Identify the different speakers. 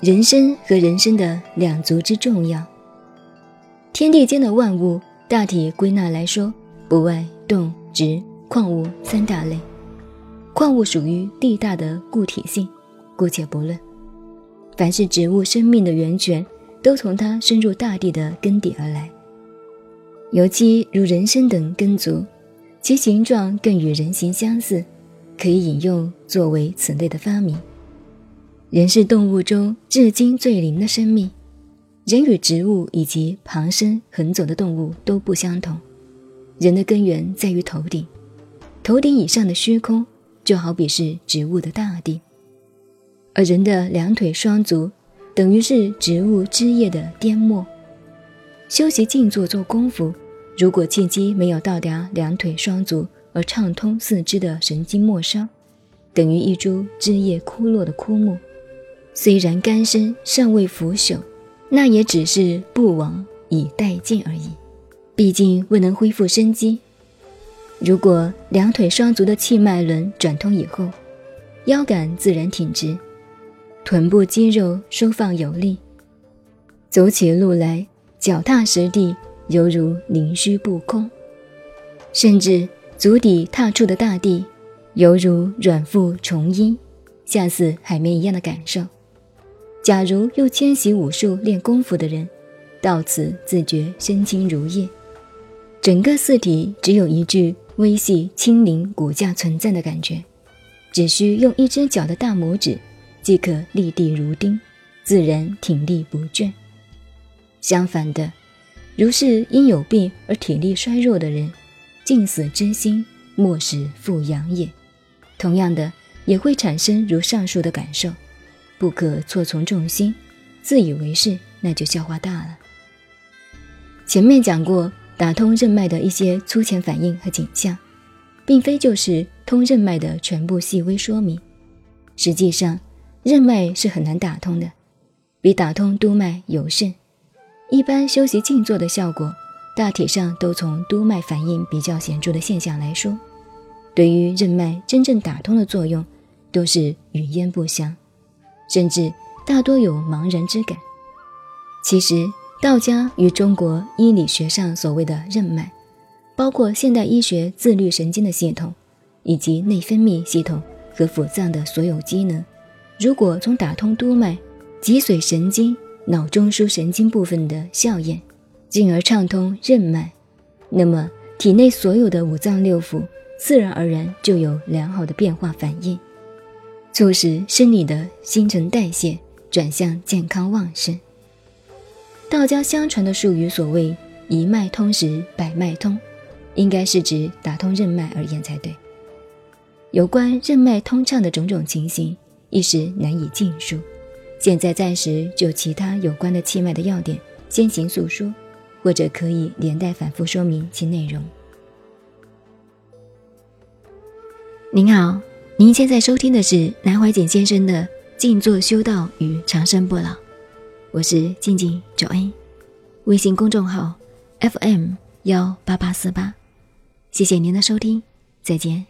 Speaker 1: 人参和人参的两足之重要。天地间的万物，大体归纳来说，不外动、植、矿物三大类。矿物属于地大的固体性，姑且不论。凡是植物生命的源泉，都从它深入大地的根底而来。尤其如人参等根族，其形状更与人形相似，可以引用作为此类的发明。人是动物中至今最灵的生命，人与植物以及旁生横走的动物都不相同。人的根源在于头顶，头顶以上的虚空，就好比是植物的大地。而人的两腿双足，等于是植物枝叶的颠末。修习静坐做功夫，如果契机没有到达两腿双足而畅通四肢的神经末梢，等于一株枝叶枯落的枯木。虽然干身尚未腐朽，那也只是不亡以待见而已。毕竟未能恢复生机。如果两腿双足的气脉轮转通以后，腰杆自然挺直。臀部肌肉收放有力，走起路来脚踏实地，犹如灵虚不空；甚至足底踏出的大地，犹如软腹重阴，像似海绵一样的感受。假如又迁徙武术练功夫的人，到此自觉身轻如燕，整个四体只有一具微细轻灵骨架存在的感觉，只需用一只脚的大拇指。即可立地如钉，自然挺立不倦。相反的，如是因有病而体力衰弱的人，尽死之心，莫使复阳也。同样的，也会产生如上述的感受，不可错从众心，自以为是，那就笑话大了。前面讲过打通任脉的一些粗浅反应和景象，并非就是通任脉的全部细微说明，实际上。任脉是很难打通的，比打通督脉有甚。一般修习静坐的效果，大体上都从督脉反应比较显著的现象来说，对于任脉真正打通的作用，都是语焉不详，甚至大多有茫然之感。其实，道家与中国医理学上所谓的任脉，包括现代医学自律神经的系统，以及内分泌系统和腑脏的所有机能。如果从打通督脉、脊髓神经、脑中枢神经部分的效验，进而畅通任脉，那么体内所有的五脏六腑自然而然就有良好的变化反应，促使生理的新陈代谢转向健康旺盛。道家相传的术语所谓“一脉通时百脉通”，应该是指打通任脉而言才对。有关任脉通畅的种种情形。一时难以尽述，现在暂时就其他有关的气脉的要点先行诉说，或者可以连带反复说明其内容。您好，您现在收听的是南怀瑾先生的《静坐修道与长生不老》，我是静静九恩，微信公众号 FM 幺八八四八，谢谢您的收听，再见。